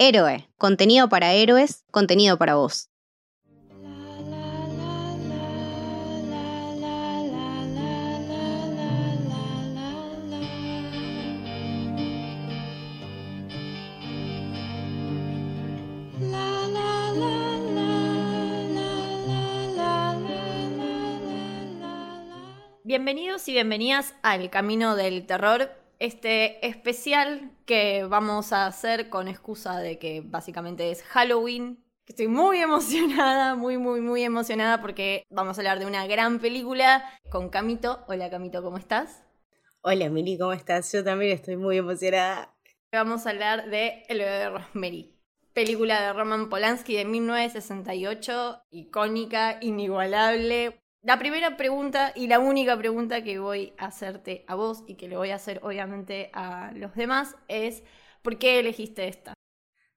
Héroe, contenido para héroes, contenido para vos. Bienvenidos y bienvenidas al Camino del Terror, este especial que vamos a hacer con excusa de que básicamente es Halloween. Estoy muy emocionada, muy, muy, muy emocionada porque vamos a hablar de una gran película con Camito. Hola Camito, ¿cómo estás? Hola Mili, ¿cómo estás? Yo también estoy muy emocionada. Vamos a hablar de El bebé de Rosemary, película de Roman Polanski de 1968, icónica, inigualable, la primera pregunta y la única pregunta que voy a hacerte a vos y que le voy a hacer obviamente a los demás es ¿por qué elegiste esta?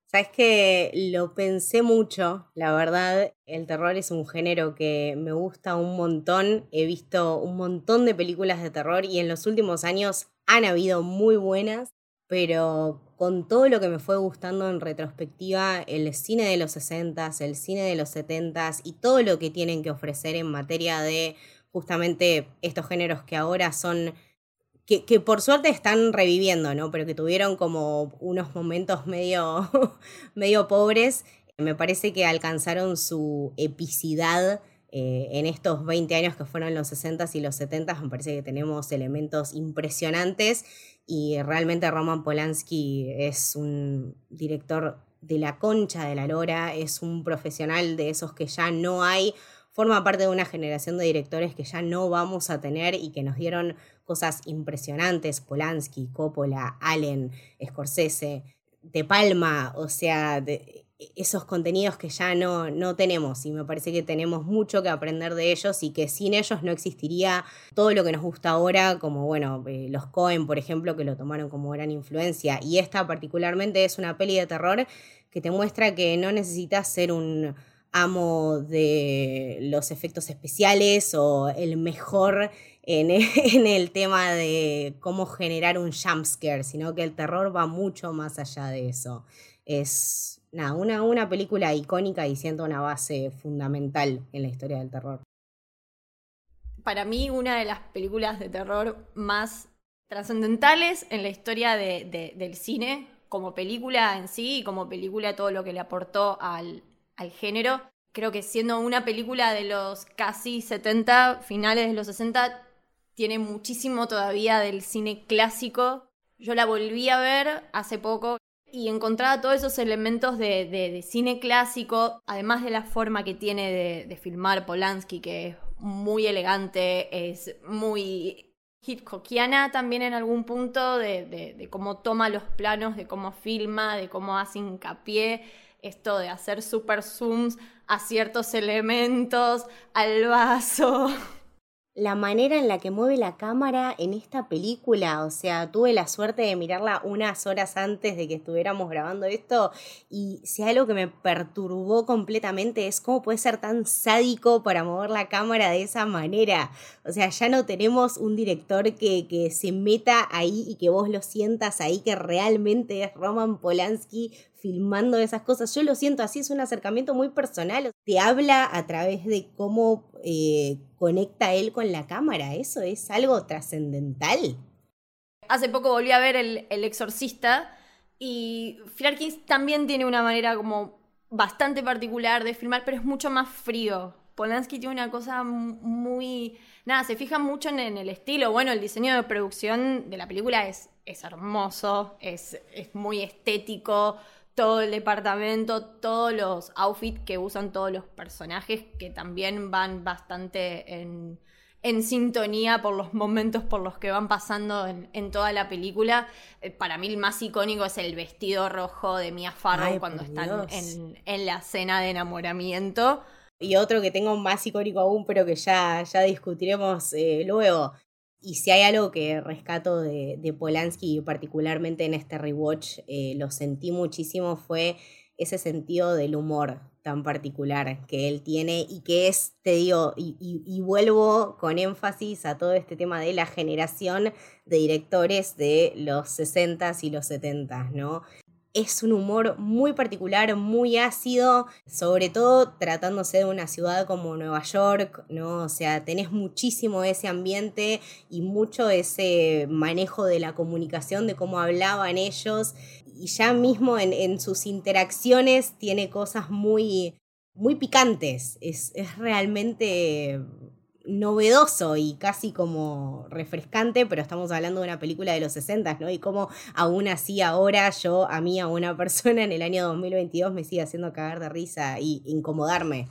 Sabes que lo pensé mucho, la verdad, el terror es un género que me gusta un montón, he visto un montón de películas de terror y en los últimos años han habido muy buenas, pero con todo lo que me fue gustando en retrospectiva, el cine de los 60s, el cine de los 70s y todo lo que tienen que ofrecer en materia de justamente estos géneros que ahora son, que, por suerte están reviviendo, ¿no? Pero que tuvieron como unos momentos medio, medio pobres, me parece que alcanzaron su epicidad eh, en estos 20 años que fueron los 60s y los 70s, me parece que tenemos elementos impresionantes y realmente Roman Polanski es un director de la concha de la lora, es un profesional de esos que ya no hay, forma parte de una generación de directores que ya no vamos a tener y que nos dieron cosas impresionantes, Polanski, Coppola, Allen, Scorsese, De Palma, o sea, de, esos contenidos que ya no, no tenemos y me parece que tenemos mucho que aprender de ellos y que sin ellos no existiría todo lo que nos gusta ahora, como bueno, eh, los Cohen, por ejemplo, que lo tomaron como gran influencia. Y esta particularmente es una peli de terror que te muestra que no necesitas ser un amo de los efectos especiales o el mejor en, en el tema de cómo generar un jumpscare, sino que el terror va mucho más allá de eso. Es nada, una, una película icónica y siento una base fundamental en la historia del terror. Para mí, una de las películas de terror más trascendentales en la historia de, del cine, como película en sí y como película todo lo que le aportó al, al género. Creo que siendo una película de los casi 70, finales de los 60, tiene muchísimo todavía del cine clásico. Yo la volví a ver hace poco y encontraba todos esos elementos de, cine clásico, además de la forma que tiene de, filmar Polanski, que es muy elegante, es muy Hitchcockiana también en algún punto, de, cómo toma los planos, de cómo filma, de cómo hace hincapié, esto de hacer super zooms a ciertos elementos, al vaso la manera en la que mueve la cámara en esta película. O sea, tuve la suerte de mirarla unas horas antes de que estuviéramos grabando esto y si algo que me perturbó completamente es cómo puede ser tan sádico para mover la cámara de esa manera. O sea, ya no tenemos un director que, que se meta ahí y que vos lo sientas ahí, que realmente es Roman Polanski filmando esas cosas. Yo lo siento así, es un acercamiento muy personal. Te habla a través de cómo eh, conecta él con la cámara. Eso es algo trascendental. Hace poco volví a ver el, el Exorcista y Flarkins también tiene una manera como bastante particular de filmar, pero es mucho más frío. Polanski tiene una cosa muy... Nada, se fija mucho en, el estilo. Bueno, el diseño de producción de la película es, es hermoso, es, es muy estético todo el departamento, todos los outfits que usan todos los personajes, que también van bastante en, sintonía por los momentos por los que van pasando en, toda la película. Eh, para mí el más icónico es el vestido rojo de Mia Farrow cuando están en, la cena de enamoramiento. Y otro que tengo más icónico aún, pero que ya, ya discutiremos eh, luego, y si hay algo que rescato de, de Polanski, particularmente en este rewatch, eh, lo sentí muchísimo, fue ese sentido del humor tan particular que él tiene y que es, te digo, y, y, vuelvo con énfasis a todo este tema de la generación de directores de los 60s y los 70s, ¿no? Es un humor muy particular, muy ácido, sobre todo tratándose de una ciudad como Nueva York, ¿no? O sea, tenés muchísimo ese ambiente y mucho ese manejo de la comunicación, de cómo hablaban ellos. Y ya mismo en, sus interacciones tiene cosas muy, muy picantes. Es, es realmente novedoso y casi como refrescante, pero estamos hablando de una película de los 60, ¿no? Y como aún así ahora yo, a mí, a una persona en el año 2022 me sigue haciendo cagar de risa y incomodarme.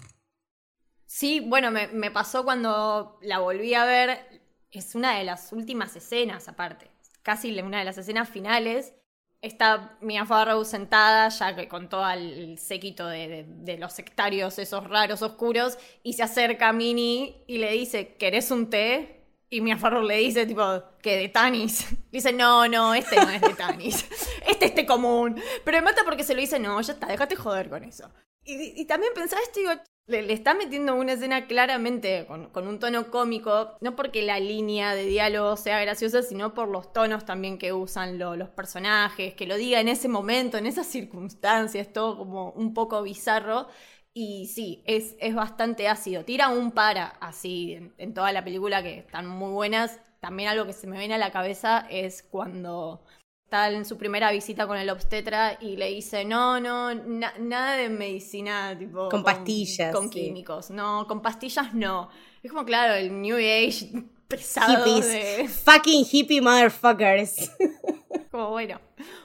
Sí, bueno, me, me pasó cuando la volví a ver, es una de las últimas escenas aparte, casi una de las escenas finales, está Mia Farrow sentada, ya que con todo el séquito de, los sectarios, esos raros oscuros, y se acerca a Minnie y le dice, ¿querés un té? Y Mia Farrow le dice, tipo, que de Tanis. Dice, no, no, este no es de Tanis. Este es té común. Pero me mata porque se lo dice, no, ya está, déjate joder con eso. Y, también pensaba esto, digo, le, está metiendo una escena claramente con, un tono cómico, no porque la línea de diálogo sea graciosa, sino por los tonos también que usan los personajes, que lo diga en ese momento, en esas circunstancias, todo como un poco bizarro. Y sí, es, es bastante ácido. Tira un para así en, en toda la película que están muy buenas. También algo que se me viene a la cabeza es cuando está en su primera visita con el obstetra y le dice, no, no, nada de medicina tipo... Con pastillas. Con, químicos, no, con pastillas no. Es como, claro, el New Age pesado Hippies. Fucking hippie motherfuckers. como, bueno,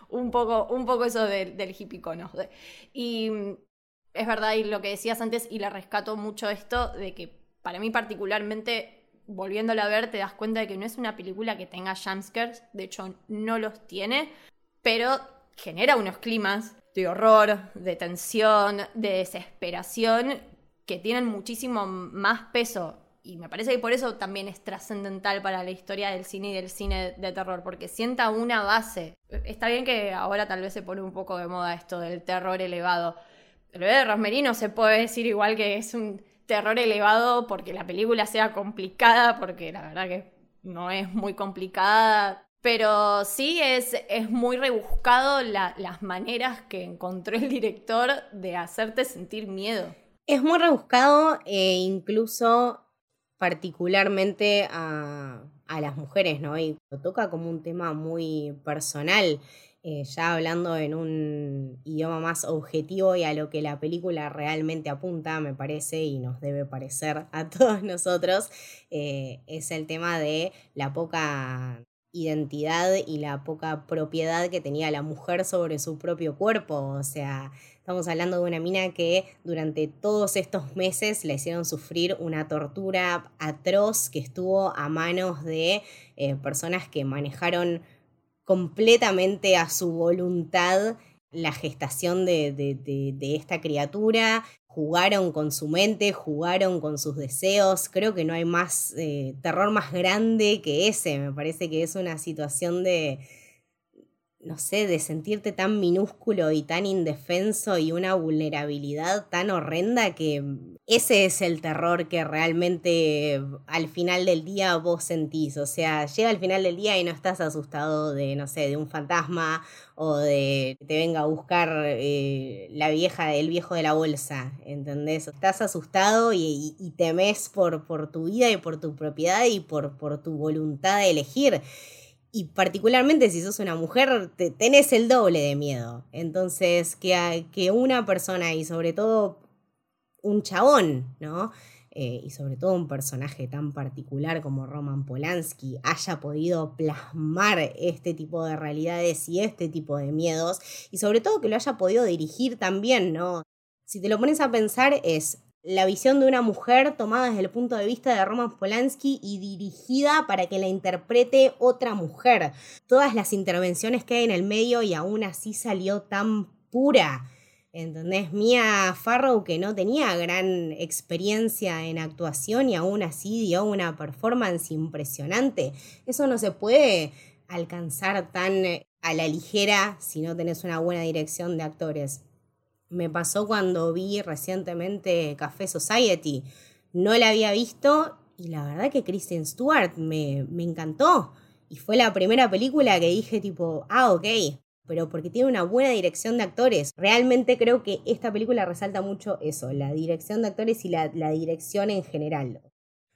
un poco, un poco eso del hippie cono. Y es verdad, y lo que decías antes, y le rescato mucho esto, de que para mí particularmente volviéndola a ver te das cuenta de que no es una película que tenga jumpscares, de hecho no los tiene, pero genera unos climas de horror, de tensión, de desesperación que tienen muchísimo más peso y me parece que por eso también es trascendental para la historia del cine y del cine de terror, porque sienta una base. Está bien que ahora tal vez se pone un poco de moda esto del terror elevado. El bebé de Rosmerino se puede decir igual que es un terror elevado porque la película sea complicada, porque la verdad que no es muy complicada. Pero sí es, es muy rebuscado las maneras que encontró el director de hacerte sentir miedo. Es muy rebuscado e incluso particularmente a, a las mujeres, ¿no? Y lo toca como un tema muy personal. Eh, ya hablando en un idioma más objetivo y a lo que la película realmente apunta, me parece, y nos debe parecer a todos nosotros, eh, es el tema de la poca identidad y la poca propiedad que tenía la mujer sobre su propio cuerpo. O sea, estamos hablando de una mina que durante todos estos meses le hicieron sufrir una tortura atroz que estuvo a manos de eh, personas que manejaron completamente a su voluntad la gestación de, esta criatura, jugaron con su mente, jugaron con sus deseos, creo que no hay más eh, terror más grande que ese, me parece que es una situación de, no sé, de sentirte tan minúsculo y tan indefenso y una vulnerabilidad tan horrenda que ese es el terror que realmente al final del día vos sentís. O sea, llega al final del día y no estás asustado de, no sé, de un fantasma o de que te venga a buscar eh, la vieja, el viejo de la bolsa, ¿entendés? Estás asustado y, y, temes por, por tu vida y por tu propiedad y por, por tu voluntad de elegir y particularmente si sos una mujer, te, tenés el doble de miedo. Entonces, que, que una persona y sobre todo un chabón, ¿no? Eh, y sobre todo un personaje tan particular como Roman Polanski haya podido plasmar este tipo de realidades y este tipo de miedos, y sobre todo que lo haya podido dirigir también, ¿no? Si te lo pones a pensar, es la visión de una mujer tomada desde el punto de vista de Roman Polanski y dirigida para que la interprete otra mujer. Todas las intervenciones que hay en el medio y aún así salió tan pura. ¿Entendés? Mia Farrow, que no tenía gran experiencia en actuación y aún así dio una performance impresionante. Eso no se puede alcanzar tan a la ligera si no tenés una buena dirección de actores. Me pasó cuando vi recientemente Café Society. No la había visto y la verdad que Kristen Stewart me, me encantó. Y fue la primera película que dije tipo, ah, ok, pero porque tiene una buena dirección de actores. Realmente creo que esta película resalta mucho eso, la dirección de actores y la, la dirección en general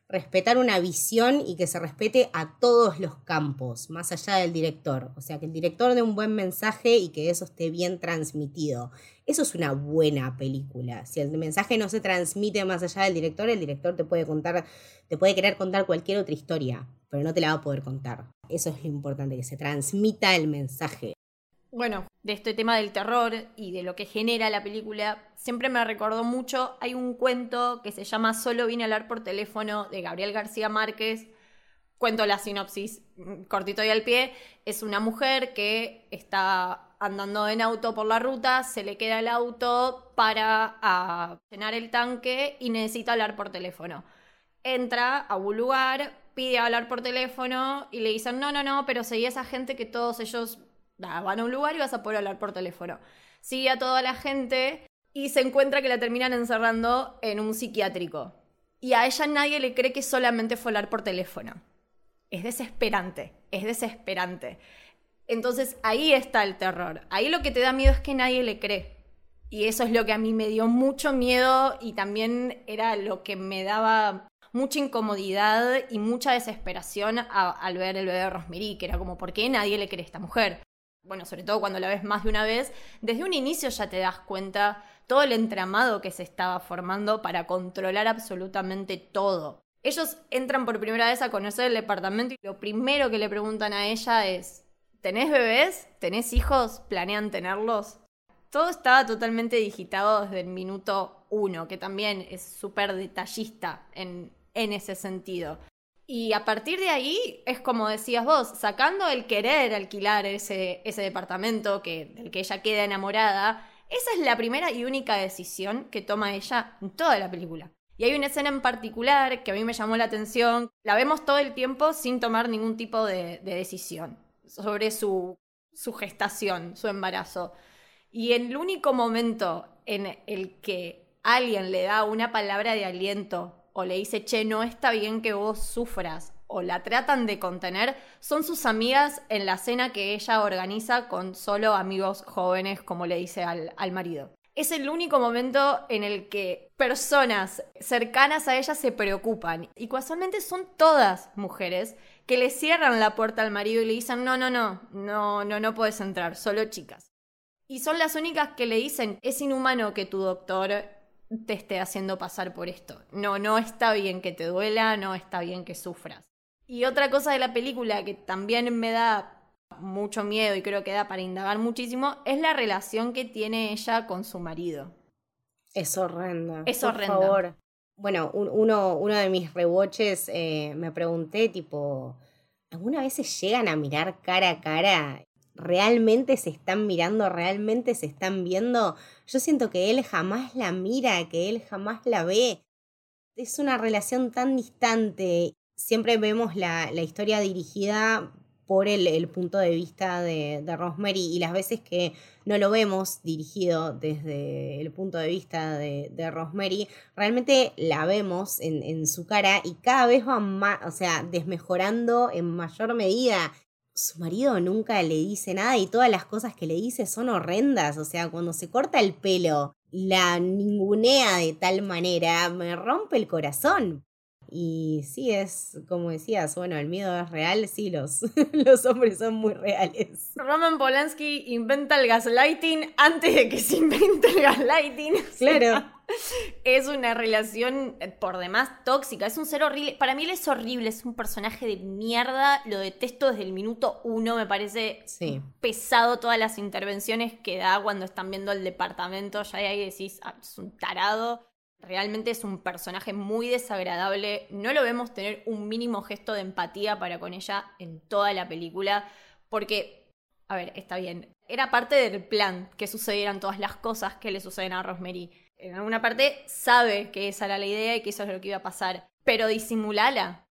respetar una visión y que se respete a todos los campos, más allá del director. O sea, que el director dé un buen mensaje y que eso esté bien transmitido. Eso es una buena película. Si el mensaje no se transmite más allá del director, el director te puede contar, te puede querer contar cualquier otra historia, pero no te la va a poder contar. Eso es lo importante, que se transmita el mensaje. Bueno, de este tema del terror y de lo que genera la película, siempre me recordó mucho, hay un cuento que se llama Solo vine a hablar por teléfono de Gabriel García Márquez. Cuento la sinopsis mm, cortito y al pie. Es una mujer que está andando en auto por la ruta, se le queda el auto para llenar el tanque y necesita hablar por teléfono. Entra a un lugar, pide hablar por teléfono y le dicen, no, no, no, pero seguí a esa gente que todos ellos van a un lugar y vas a poder hablar por teléfono. Sigue a toda la gente y se encuentra que la terminan encerrando en un psiquiátrico. Y a ella nadie le cree que solamente fue hablar por teléfono. Es desesperante, es desesperante. Entonces ahí está el terror. Ahí lo que te da miedo es que nadie le cree. Y eso es lo que a mí me dio mucho miedo y también era lo que me daba mucha incomodidad y mucha desesperación al ver el bebé de Rosemary, que era como, ¿por qué nadie le cree a esta mujer? Bueno, sobre todo cuando la ves más de una vez, desde un inicio ya te das cuenta todo el entramado que se estaba formando para controlar absolutamente todo. Ellos entran por primera vez a conocer el departamento y lo primero que le preguntan a ella es, ¿tenés bebés? ¿Tenés hijos? ¿Planean tenerlos? Todo estaba totalmente digitado desde el minuto uno, que también es súper detallista en, en ese sentido. Y a partir de ahí es como decías vos, sacando el querer alquilar ese, ese departamento que, del que ella queda enamorada, esa es la primera y única decisión que toma ella en toda la película. Y hay una escena en particular que a mí me llamó la atención. La vemos todo el tiempo sin tomar ningún tipo de, de decisión sobre su, su gestación, su embarazo. Y el único momento en el que alguien le da una palabra de aliento o le dice, che, no está bien que vos sufras, o la tratan de contener, son sus amigas en la cena que ella organiza con solo amigos jóvenes, como le dice al, al marido. Es el único momento en el que personas cercanas a ella se preocupan. Y casualmente son todas mujeres que le cierran la puerta al marido y le dicen, no, no, no, no, no, no puedes entrar, solo chicas. Y son las únicas que le dicen, es inhumano que tu doctor te esté haciendo pasar por esto. No, no está bien que te duela, no está bien que sufras. Y otra cosa de la película que también me da mucho miedo y creo que da para indagar muchísimo es la relación que tiene ella con su marido. Es horrenda. Es por horrenda. Favor. Bueno, uno, uno de mis rewatches eh, me pregunté, tipo, ¿alguna vez se llegan a mirar cara a cara realmente se están mirando, realmente se están viendo. Yo siento que él jamás la mira, que él jamás la ve. Es una relación tan distante. Siempre vemos la, la historia dirigida por el, el punto de vista de, Rosemary y las veces que no lo vemos dirigido desde el punto de vista de, de Rosemary, realmente la vemos en, en, su cara y cada vez va más, o sea, desmejorando en mayor medida su marido nunca le dice nada y todas las cosas que le dice son horrendas. O sea, cuando se corta el pelo, la ningunea de tal manera, me rompe el corazón. Y sí, es como decías, bueno, el miedo es real, sí, los, los hombres son muy reales. Roman Polanski inventa el gaslighting antes de que se invente el gaslighting. Claro. es una relación eh, por demás tóxica, es un ser horrible. Para mí él es horrible, es un personaje de mierda, lo detesto desde el minuto uno, me parece sí. pesado todas las intervenciones que da cuando están viendo el departamento, ya ahí decís, ah, es un tarado. Realmente es un personaje muy desagradable. No lo vemos tener un mínimo gesto de empatía para con ella en toda la película. Porque, a ver, está bien. Era parte del plan que sucedieran todas las cosas que le suceden a Rosemary en alguna parte sabe que esa era la idea y que eso es lo que iba a pasar, pero disimulala.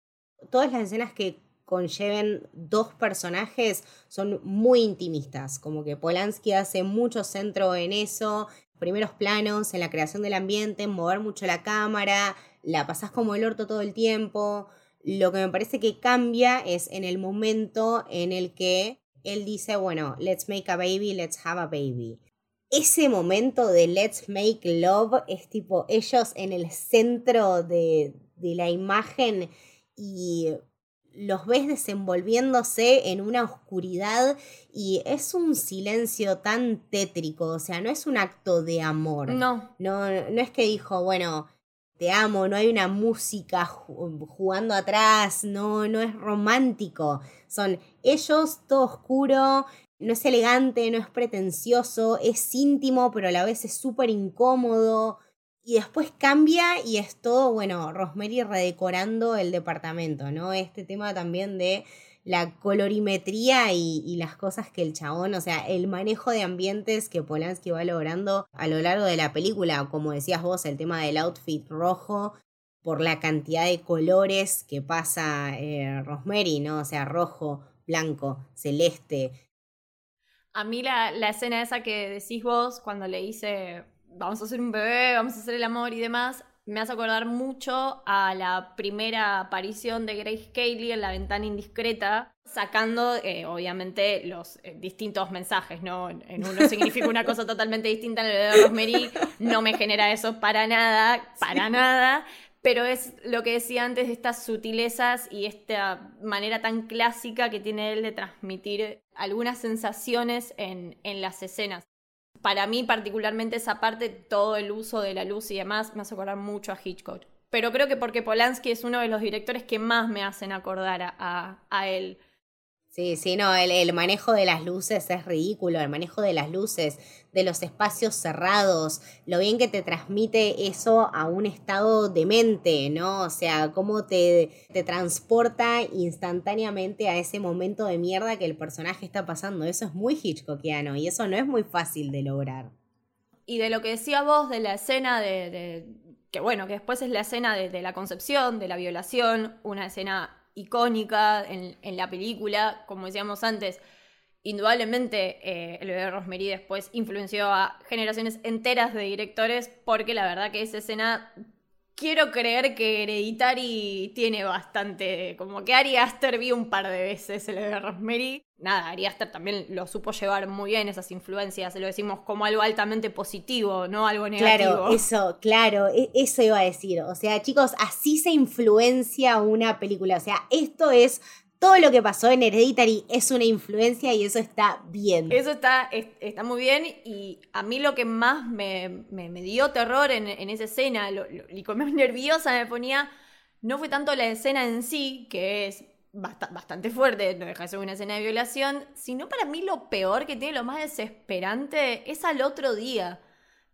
Todas las escenas que conlleven dos personajes son muy intimistas, como que Polanski hace mucho centro en eso, primeros planos, en la creación del ambiente, en mover mucho la cámara, la pasás como el orto todo el tiempo. Lo que me parece que cambia es en el momento en el que él dice, bueno, let's make a baby, let's have a baby. Ese momento de let's make love es tipo ellos en el centro de, de la imagen y los ves desenvolviéndose en una oscuridad y es un silencio tan tétrico, o sea, no es un acto de amor. No. No, no es que dijo, bueno, te amo, no hay una música jugando atrás, no, no es romántico. Son ellos, todo oscuro, no es elegante, no es pretencioso, es íntimo, pero a la vez es súper incómodo. Y después cambia y es todo, bueno, Rosemary redecorando el departamento, ¿no? Este tema también de la colorimetría y, las cosas que el chabón, o sea, el manejo de ambientes que Polanski va logrando a lo largo de la película, como decías vos, el tema del outfit rojo, por la cantidad de colores que pasa eh, Rosemary, ¿no? O sea, rojo, blanco, celeste. A mí la, la escena esa que decís vos cuando le hice vamos a hacer un bebé, vamos a hacer el amor y demás, me hace acordar mucho a la primera aparición de Grace Kelly en la ventana indiscreta, sacando eh, obviamente los eh, distintos mensajes, ¿no? En uno significa una cosa totalmente distinta, en el bebé de Rosemary no me genera eso para nada, para nada. Pero es lo que decía antes, estas sutilezas y esta manera tan clásica que tiene él de transmitir algunas sensaciones en, en las escenas para mí particularmente esa parte, todo el uso de la luz y demás, me hace acordar mucho a Hitchcock. Pero creo que porque Polanski es uno de los directores que más me hacen acordar a, a él. Sí, sí, no, el, manejo de las luces es ridículo, el manejo de las luces, de los espacios cerrados, lo bien que te transmite eso a un estado de mente, ¿no? O sea, cómo te, te transporta instantáneamente a ese momento de mierda que el personaje está pasando. Eso es muy Hitchcockiano y eso no es muy fácil de lograr. Y de lo que decía vos de la escena de, que bueno, que después es la escena de, de la concepción, de la violación, una escena icónica en, la película, como decíamos antes. Indudablemente, eh, el bebé Rosemary después influenció a generaciones enteras de directores, porque la verdad que esa escena quiero creer que Hereditary tiene bastante. Como que Ari Aster vi un par de veces el de Rosemary. Nada, Ari Aster también lo supo llevar muy bien esas influencias. Lo decimos como algo altamente positivo, no algo negativo. Claro, eso, claro, e, eso iba a decir. O sea, chicos, así se influencia una película. O sea, esto es todo lo que pasó en Hereditary es una influencia y eso está bien. Eso está, está muy bien y a mí lo que más me, dio terror en, esa escena, lo, y como nerviosa me ponía, no fue tanto la escena en sí, que es bastante fuerte, no deja de ser una escena de violación, sino para mí lo peor que tiene, lo más desesperante, es al otro día.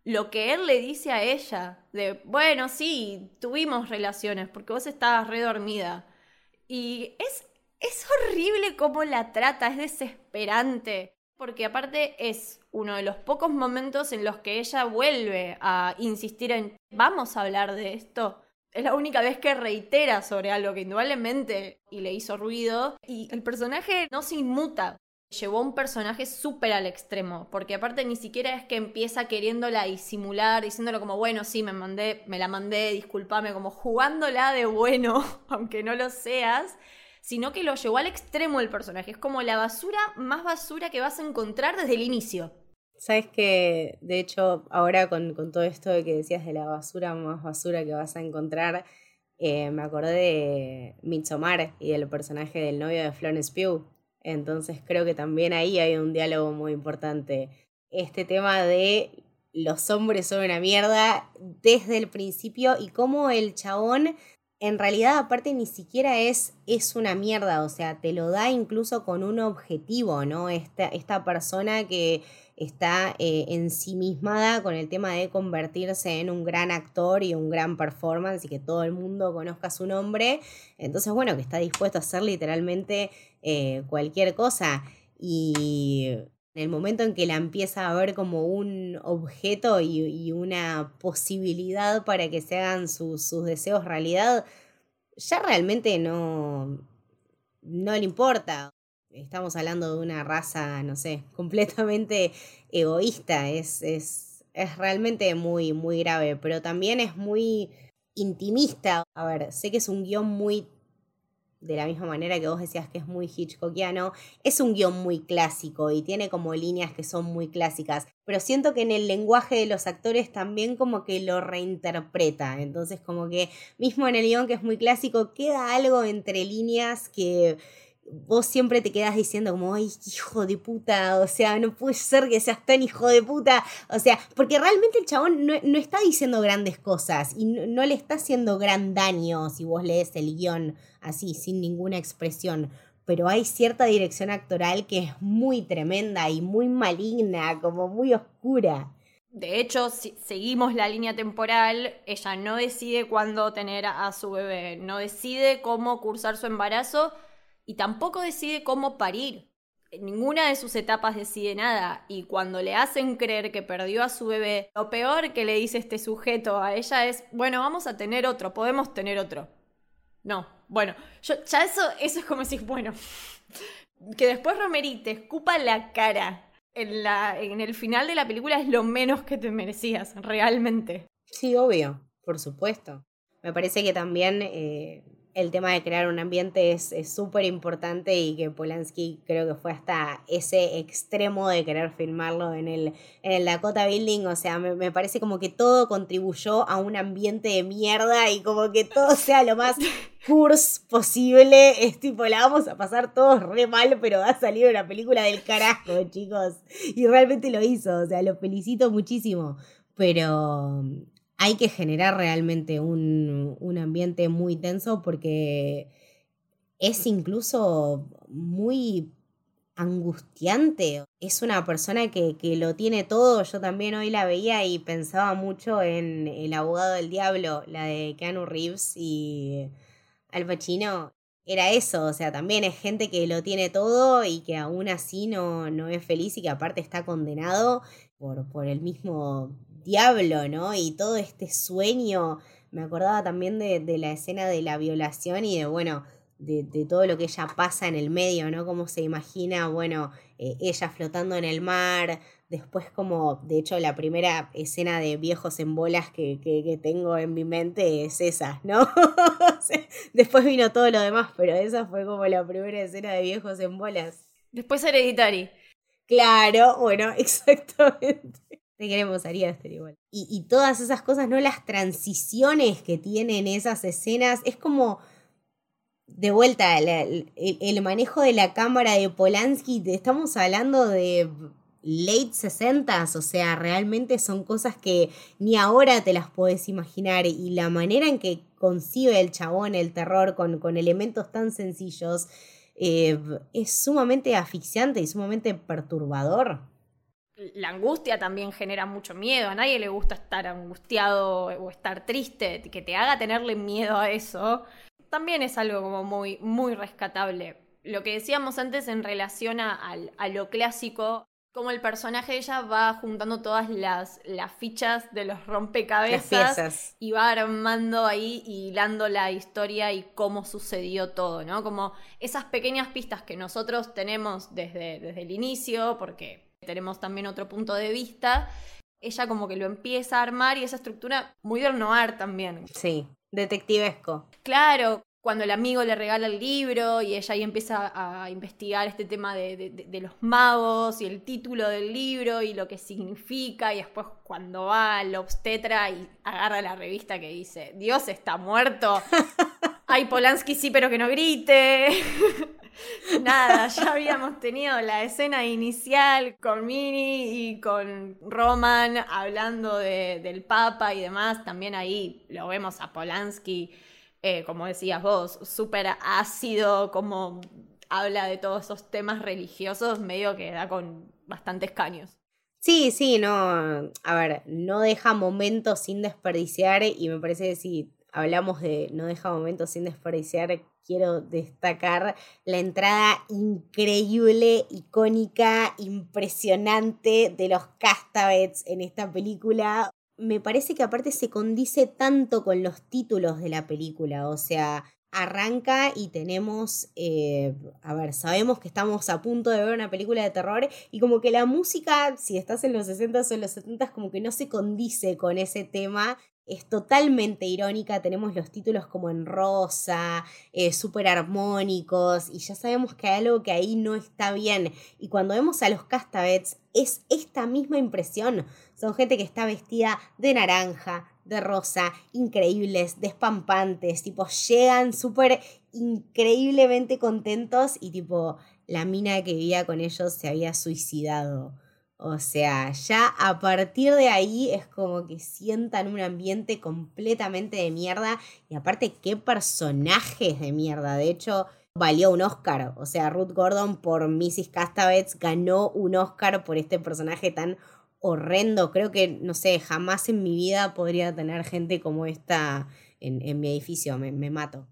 Lo que él le dice a ella, de, bueno, sí, tuvimos relaciones porque vos estabas redormida. Y es es horrible cómo la trata, es desesperante. Porque aparte es uno de los pocos momentos en los que ella vuelve a insistir en vamos a hablar de esto. Es la única vez que reitera sobre algo que indudablemente y le hizo ruido. Y el personaje no se inmuta. Llevó un personaje súper al extremo, porque aparte ni siquiera es que empieza queriéndola disimular, diciéndolo como, bueno, sí, me mandé, me la mandé, discúlpame, como jugándola de bueno, aunque no lo seas, sino que lo llevó al extremo el personaje. Es como la basura más basura que vas a encontrar desde el inicio. Sabes que, de hecho, ahora con, todo esto de que decías de la basura más basura que vas a encontrar, eh, me acordé de Midsommar y del personaje del novio de Florence Pugh. Entonces creo que también ahí hay un diálogo muy importante. Este tema de los hombres son una mierda desde el principio y cómo el chabón en realidad aparte ni siquiera es, es una mierda, o sea, te lo da incluso con un objetivo, ¿no? Esta, esta persona que está eh, ensimismada con el tema de convertirse en un gran actor y un gran performance y que todo el mundo conozca su nombre, entonces bueno, que está dispuesto a hacer literalmente eh, cualquier cosa y en el momento en que la empieza a ver como un objeto y, una posibilidad para que se hagan sus deseos realidad, ya realmente no, no le importa. Estamos hablando de una raza, no sé, completamente egoísta. Es, es, es realmente muy, muy grave, pero también es muy intimista. A ver, sé que es un guion muy de la misma manera que vos decías que es muy Hitchcockiano, es un guion muy clásico y tiene como líneas que son muy clásicas, pero siento que en el lenguaje de los actores también como que lo reinterpreta, entonces como que mismo en el guion que es muy clásico queda algo entre líneas que vos siempre te quedas diciendo como, ay, hijo de puta, o sea, no puede ser que seas tan hijo de puta, o sea, porque realmente el chabón no, está diciendo grandes cosas y no, le está haciendo gran daño si vos lees el guion así, sin ninguna expresión, pero hay cierta dirección actoral que es muy tremenda y muy maligna, como muy oscura. De hecho, si seguimos la línea temporal, ella no decide cuándo tener a su bebé, no decide cómo cursar su embarazo, y tampoco decide cómo parir. En ninguna de sus etapas decide nada y cuando le hacen creer que perdió a su bebé, lo peor que le dice este sujeto a ella es, bueno, vamos a tener otro, podemos tener otro. No, bueno, yo ya eso, eso es como decir, bueno, que después Romeri te escupa la cara en, la, en el final de la película es lo menos que te merecías, realmente. Sí, obvio, por supuesto. Me parece que también eh, el tema de crear un ambiente es súper importante y que Polanski creo que fue hasta ese extremo de querer filmarlo en el, en el Dakota Building. O sea, me, parece como que todo contribuyó a un ambiente de mierda y como que todo sea lo más curse posible. Es tipo, la vamos a pasar todos re mal, pero va a salir una película del carajo, chicos. Y realmente lo hizo, o sea, lo felicito muchísimo. Pero hay que generar realmente un, ambiente muy tenso porque es incluso muy angustiante. Es una persona que, que, lo tiene todo. Yo también hoy la veía y pensaba mucho en El abogado del diablo, la de Keanu Reeves y Al Pacino. Era eso, o sea, también es gente que lo tiene todo y que aún así no, no es feliz y que aparte está condenado por, por el mismo diablo, ¿no? Y todo este sueño, me acordaba también de, la escena de la violación y de, bueno, de, todo lo que ella pasa en el medio, ¿no? Cómo se imagina, bueno, eh, ella flotando en el mar, después como, de hecho, la primera escena de viejos en bolas que, que, tengo en mi mente es esa, ¿no? después vino todo lo demás, pero esa fue como la primera escena de viejos en bolas. Después Hereditary. Claro, bueno, exactamente. Te queremos, Ari igual. Y, y todas esas cosas, ¿no? Las transiciones que tienen esas escenas, es como de vuelta, el, el, manejo de la cámara de Polanski, estamos hablando de late 60 o sea, realmente son cosas que ni ahora te las puedes imaginar y la manera en que concibe el chabón el terror con, con elementos tan sencillos eh, es sumamente asfixiante y sumamente perturbador la angustia también genera mucho miedo. A nadie le gusta estar angustiado o estar triste. Que te haga tenerle miedo a eso también es algo como muy, muy rescatable. Lo que decíamos antes en relación a, lo clásico, como el personaje de ella va juntando todas las, las fichas de los rompecabezas y va armando ahí y hilando la historia y cómo sucedió todo, ¿no? Como esas pequeñas pistas que nosotros tenemos desde, desde el inicio, porque tenemos también otro punto de vista, ella como que lo empieza a armar y esa estructura muy del noir también. Sí, detectivesco. Claro, cuando el amigo le regala el libro y ella ahí empieza a investigar este tema de, los magos y el título del libro y lo que significa y después cuando va al obstetra y agarra la revista que dice, Dios está muerto. Ay, Polanski sí, pero que no grite. Nada, ya habíamos tenido la escena inicial con Mini y con Roman hablando del Papa y demás. También ahí lo vemos a Polanski, eh, como decías vos, súper ácido, como habla de todos esos temas religiosos, medio que da con bastantes caños. Sí, sí, no, a ver, no deja momentos sin desperdiciar y me parece que sí, hablamos de no deja momentos sin desperdiciar, quiero destacar la entrada increíble, icónica, impresionante de los Castavets en esta película. Me parece que aparte se condice tanto con los títulos de la película, o sea, arranca y tenemos, eh, a ver, sabemos que estamos a punto de ver una película de terror y como que la música, si estás en los 60 o en los 70, como que no se condice con ese tema es totalmente irónica, tenemos los títulos como en rosa, eh, súper armónicos, y ya sabemos que hay algo que ahí no está bien. Y cuando vemos a los Castavets, es esta misma impresión. Son gente que está vestida de naranja, de rosa, increíbles, despampantes, tipo, llegan súper increíblemente contentos y tipo, la mina que vivía con ellos se había suicidado. O sea, ya a partir de ahí es como que sientan un ambiente completamente de mierda. Y aparte, qué personajes de mierda. De hecho, valió un Oscar. O sea, Ruth Gordon por Mrs. Castavets ganó un Oscar por este personaje tan horrendo. Creo que, no sé, jamás en mi vida podría tener gente como esta en, mi edificio. me mato.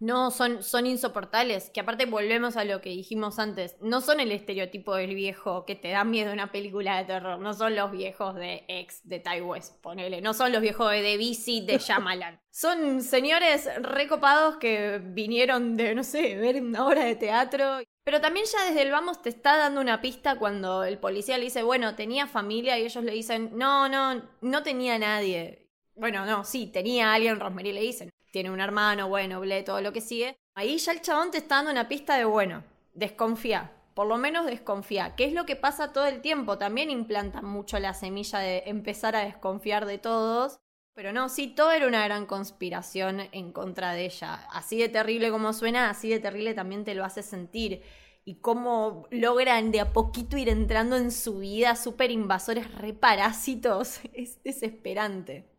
No, son, son insoportables. Que aparte volvemos a lo que dijimos antes. No son el estereotipo del viejo que te da miedo una película de terror. No son los viejos de ex de Ty West, ponele. No son los viejos de The de Shyamalan. son señores recopados que vinieron de, no sé, ver una obra de teatro. Pero también ya desde el vamos te está dando una pista cuando el policía le dice, bueno, tenía familia y ellos le dicen, no, no, no tenía nadie. Bueno, no, sí, tenía alguien, Rosemary le dicen tiene un hermano, bueno, ble, todo lo que sigue. Ahí ya el chabón te está dando una pista de, bueno, desconfía, por lo menos desconfía. ¿Qué es lo que pasa todo el tiempo? También implantan mucho la semilla de empezar a desconfiar de todos. Pero no, sí, todo era una gran conspiración en contra de ella. Así de terrible como suena, así de terrible también te lo hace sentir. Y cómo logran de a poquito ir entrando en su vida súper invasores reparásitos. Es desesperante.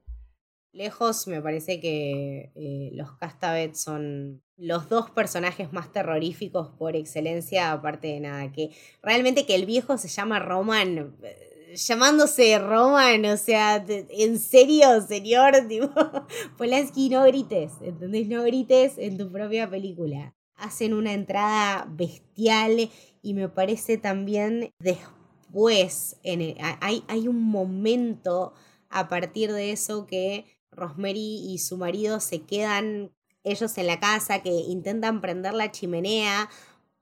Lejos me parece que eh, los Castavets son los dos personajes más terroríficos por excelencia, aparte de nada, que realmente que el viejo se llama Roman, eh, llamándose Roman, o sea, en serio, señor, tipo, Polanski, no grites, ¿entendés? No grites en tu propia película. Hacen una entrada bestial y me parece también después, en hay, hay un momento a partir de eso que Rosemary y su marido se quedan ellos en la casa, que intentan prender la chimenea.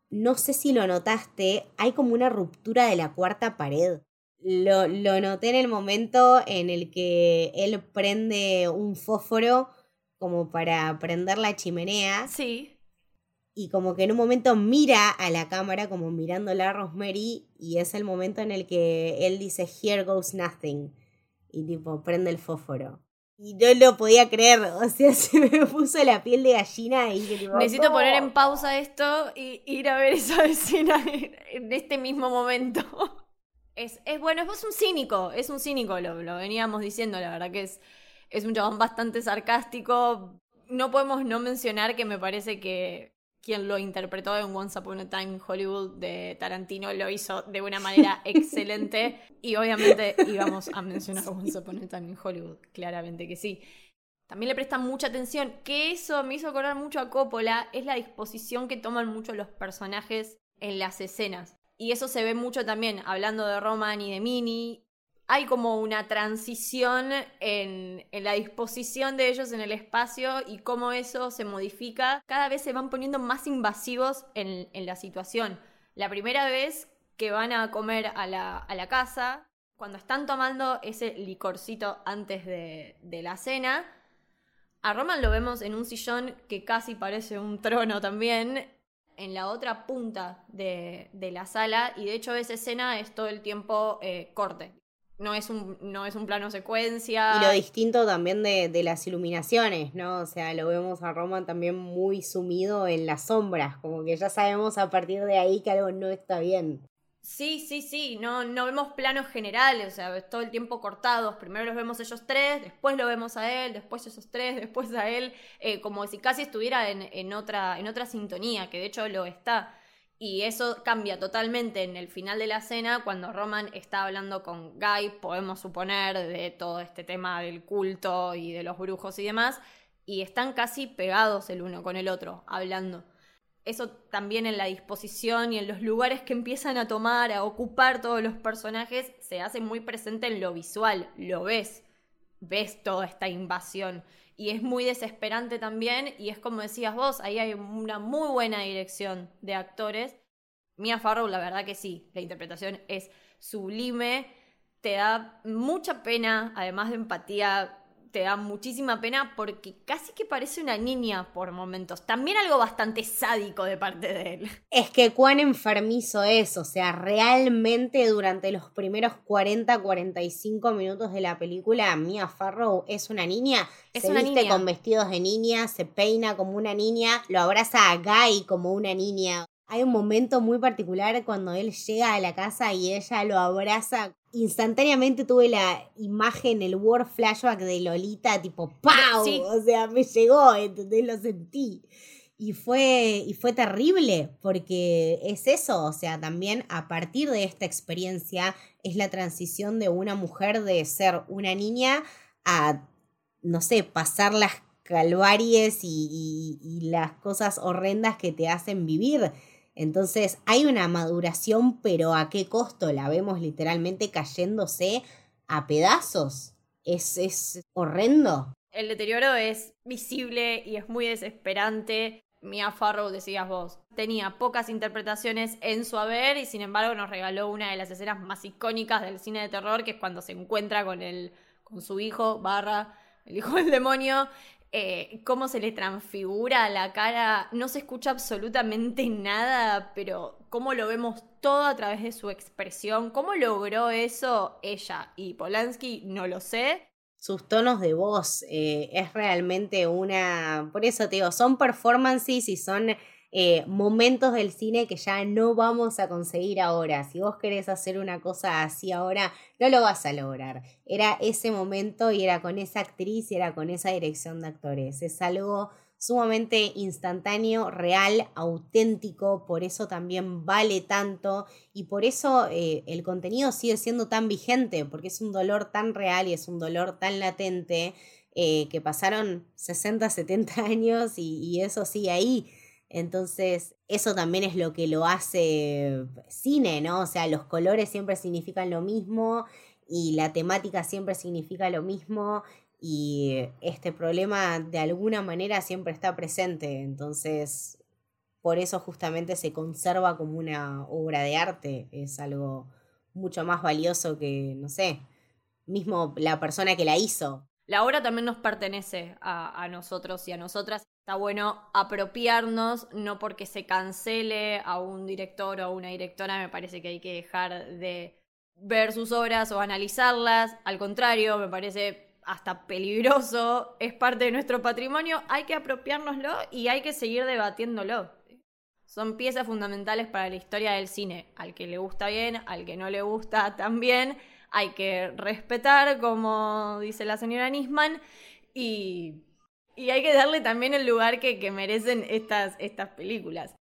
No sé si lo notaste, hay como una ruptura de la cuarta pared. Lo, lo noté en el momento en el que él prende un fósforo como para prender la chimenea. Sí. Y como que en un momento mira a la cámara como mirándola a Rosemary y es el momento en el que él dice Here goes nothing y tipo prende el fósforo. Y no lo podía creer, o sea, se me puso la piel de gallina y dije, Necesito poner en pausa esto y ir a ver esa escena en este mismo momento. Es, es bueno, es un cínico, es un cínico, lo, lo veníamos diciendo, la verdad que es, es un chabón bastante sarcástico. No podemos no mencionar que me parece que quien lo interpretó en Once Upon a Time in Hollywood de Tarantino lo hizo de una manera excelente. Y obviamente íbamos a mencionar Once Upon a Time in Hollywood, claramente que sí. También le prestan mucha atención, que eso me hizo acordar mucho a Coppola, es la disposición que toman mucho los personajes en las escenas. Y eso se ve mucho también, hablando de Roman y de Minnie, hay como una transición en, la disposición de ellos en el espacio y cómo eso se modifica. Cada vez se van poniendo más invasivos en, la situación. La primera vez que van a comer a la, casa, cuando están tomando ese licorcito antes de, la cena, a Roman lo vemos en un sillón que casi parece un trono también, en la otra punta de, la sala, y de hecho esa escena es todo el tiempo eh, corte no es un, no es un plano secuencia. Y lo distinto también de, de, las iluminaciones, ¿no? O sea, lo vemos a Roman también muy sumido en las sombras, como que ya sabemos a partir de ahí que algo no está bien. Sí, sí, sí, no, no vemos planos generales, o sea, todo el tiempo cortados. Primero los vemos ellos tres, después lo vemos a él, después esos tres, después a él, eh, como si casi estuviera en, en, otra, en otra sintonía, que de hecho lo está. Y eso cambia totalmente en el final de la escena cuando Roman está hablando con Guy, podemos suponer, de todo este tema del culto y de los brujos y demás, y están casi pegados el uno con el otro, hablando. Eso también en la disposición y en los lugares que empiezan a tomar, a ocupar todos los personajes, se hace muy presente en lo visual, lo ves, ves toda esta invasión y es muy desesperante también y es como decías vos, ahí hay una muy buena dirección de actores. Mia Farrow, la verdad que sí, la interpretación es sublime, te da mucha pena, además de empatía, te da muchísima pena porque casi que parece una niña por momentos. También algo bastante sádico de parte de él. Es que cuán enfermizo es, o sea, realmente durante los primeros 40, 45 minutos de la película, Mia Farrow es una niña. Es se una viste niña. con vestidos de niña, se peina como una niña, lo abraza a Guy como una niña. Hay un momento muy particular cuando él llega a la casa y ella lo abraza. Instantáneamente tuve la imagen, el word flashback de Lolita, tipo ¡Pau! Sí. O sea, me llegó, ¿entendés? Lo sentí. Y fue, y fue terrible, porque es eso, o sea, también a partir de esta experiencia es la transición de una mujer de ser una niña a, no sé, pasar las calvaries y, y- y las cosas horrendas que te hacen vivir. Entonces hay una maduración, pero ¿a qué costo? La vemos literalmente cayéndose a pedazos. Es, es horrendo. El deterioro es visible y es muy desesperante. Mia Farrow, decías vos, tenía pocas interpretaciones en su haber y sin embargo nos regaló una de las escenas más icónicas del cine de terror, que es cuando se encuentra con, el, con su hijo, barra, el hijo del demonio, eh, cómo se le transfigura la cara, no se escucha absolutamente nada, pero cómo lo vemos todo a través de su expresión, cómo logró eso ella y Polanski, no lo sé, sus tonos de voz. eh, es realmente una... Por eso te digo, son performances y son eh, momentos del cine que ya no vamos a conseguir ahora. Si vos querés hacer una cosa así ahora, no lo vas a lograr. Era ese momento y era con esa actriz y era con esa dirección de actores. Es algo sumamente instantáneo, real, auténtico, por eso también vale tanto y por eso eh, el contenido sigue siendo tan vigente, porque es un dolor tan real y es un dolor tan latente eh, que pasaron 60, 70 años y, y eso sigue ahí. Entonces, eso también es lo que lo hace cine, ¿no? O sea, los colores siempre significan lo mismo y la temática siempre significa lo mismo y este problema de alguna manera siempre está presente. Entonces, por eso justamente se conserva como una obra de arte. Es algo mucho más valioso que, no sé, mismo la persona que la hizo. La obra también nos pertenece a, a nosotros y a nosotras. Está bueno apropiarnos, no porque se cancele a un director o a una directora, me parece que hay que dejar de ver sus obras o analizarlas. Al contrario, me parece hasta peligroso, es parte de nuestro patrimonio, hay que apropiárnoslo y hay que seguir debatiéndolo. Son piezas fundamentales para la historia del cine. Al que le gusta bien, al que no le gusta también. Hay que respetar, como dice la señora Nisman, y, y hay que darle también el lugar que, que merecen estas, estas películas.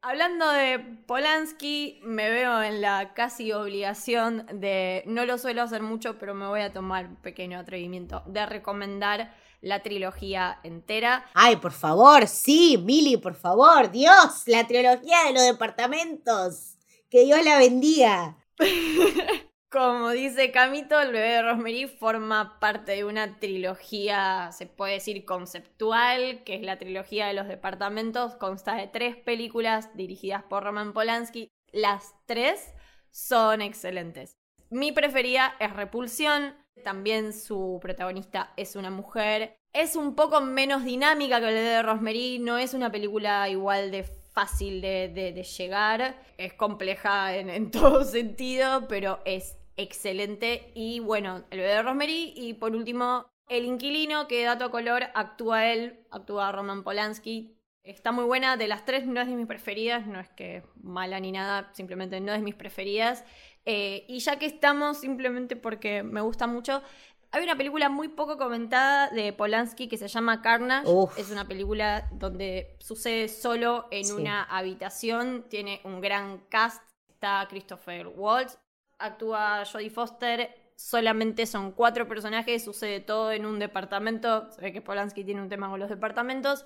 Hablando de Polanski, me veo en la casi obligación de, no lo suelo hacer mucho, pero me voy a tomar un pequeño atrevimiento, de recomendar la trilogía entera. Ay, por favor, sí, Mili, por favor, Dios, la trilogía de los departamentos. Que Dios la bendiga. Como dice Camito, el bebé de Rosemary forma parte de una trilogía, se puede decir conceptual, que es la trilogía de los departamentos. Consta de tres películas dirigidas por Roman Polanski. Las tres son excelentes. Mi preferida es Repulsión. También su protagonista es una mujer. Es un poco menos dinámica que el bebé de Rosemary. No es una película igual de fácil de, de- de llegar. Es compleja en, en todo sentido, pero es excelente. Y bueno, el bebé de Rosemary. Y por último, El Inquilino, que dato a color actúa él, actúa Roman Polanski. Está muy buena, de las tres no es de mis preferidas, no es que mala ni nada, simplemente no es de mis preferidas. Eh, y ya que estamos, simplemente porque me gusta mucho, hay una película muy poco comentada de Polanski que se llama Carnage. Uf. Es una película donde sucede solo en Sí. una habitación, tiene un gran cast, está Christopher Waltz, actúa Jodie Foster, solamente son cuatro personajes, sucede todo en un departamento, se que Polanski tiene un tema con los departamentos.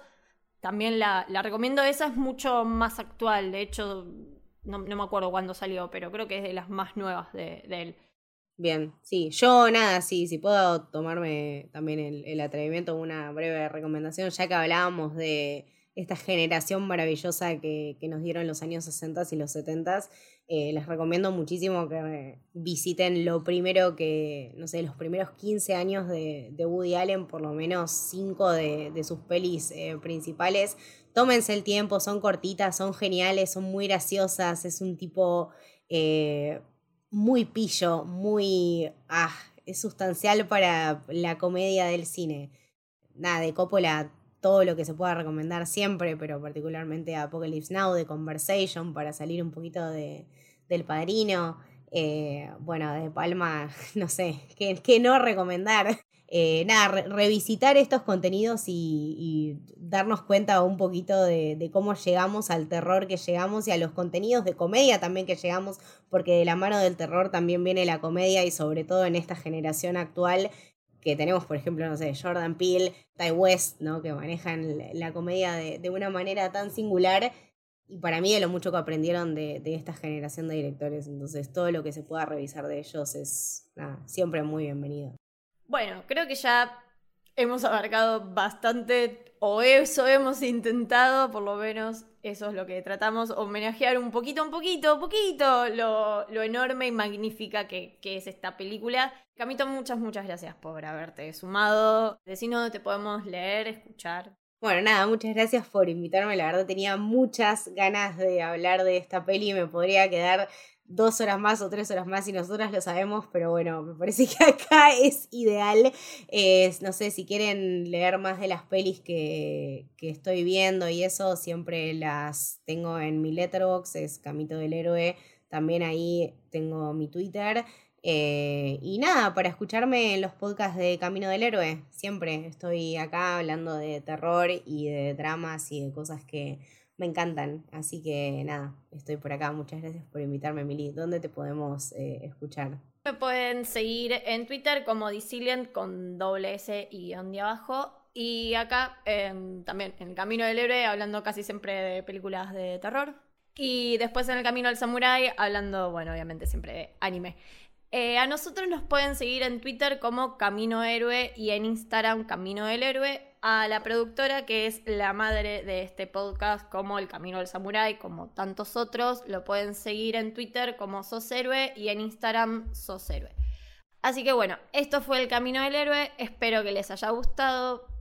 También la, la recomiendo, esa es mucho más actual, de hecho, no, me acuerdo cuándo salió, pero creo que es de las más nuevas de, él. Bien, sí, yo nada, sí, si puedo tomarme también el, el atrevimiento, una breve recomendación, ya que hablábamos de esta generación maravillosa que, nos dieron los años 60 y los 70. Eh, les recomiendo muchísimo que visiten lo primero que, no sé, los primeros 15 años de, Woody Allen, por lo menos 5 de, sus pelis eh, principales. Tómense el tiempo, son cortitas, son geniales, son muy graciosas, es un tipo eh, muy pillo, muy... Ah, es sustancial para la comedia del cine. Nada, de Coppola todo lo que se pueda recomendar siempre, pero particularmente Apocalypse Now, de Conversation, para salir un poquito de, del padrino. Eh, bueno, de Palma, no sé, ¿qué, no recomendar? Eh, nada, revisitar estos contenidos y, darnos cuenta un poquito de, de, cómo llegamos al terror que llegamos y a los contenidos de comedia también que llegamos, porque de la mano del terror también viene la comedia y sobre todo en esta generación actual que tenemos, por ejemplo, no sé, Jordan Peele, Ty West, ¿no? que manejan la comedia de, una manera tan singular y para mí de lo mucho que aprendieron de, esta generación de directores. Entonces, todo lo que se pueda revisar de ellos es siempre muy bienvenido. Bueno, creo que ya hemos abarcado bastante, o eso hemos intentado, por lo menos eso es lo que tratamos, homenajear un poquito, un poquito, poquito lo, enorme y magnífica que, es esta película. Camito, muchas, muchas gracias por haberte sumado. Decinos dónde te podemos leer, escuchar. Bueno, nada, muchas gracias por invitarme. La verdad tenía muchas ganas de hablar de esta peli y me podría quedar dos horas más o tres horas más y nosotras lo sabemos, pero bueno, me parece que acá es ideal. no sé, si quieren leer más de las pelis que, que, estoy viendo y eso, siempre las tengo en mi letterbox, es Camito del Héroe. También ahí tengo mi Twitter. Eh, y nada, para escucharme en los podcasts de Camino del Héroe, siempre estoy acá hablando de terror y de dramas y de cosas que me encantan. Así que nada, estoy por acá. Muchas gracias por invitarme, Mili. ¿Dónde te podemos eh, escuchar? Me pueden seguir en Twitter como Disilient con doble S y guion de abajo. Y acá también en Camino del Héroe, hablando casi siempre de películas de terror. Y después en el Camino del Samurai, hablando, bueno, obviamente siempre de anime. Eh, a nosotros nos pueden seguir en Twitter como Camino Héroe y en Instagram Camino del Héroe a la productora que es la madre de este podcast como El Camino del Samurai, como tantos otros. Lo pueden seguir en Twitter como Sos Héroe y en Instagram Sos Héroe. Así que bueno, esto fue El Camino del Héroe. Espero que les haya gustado.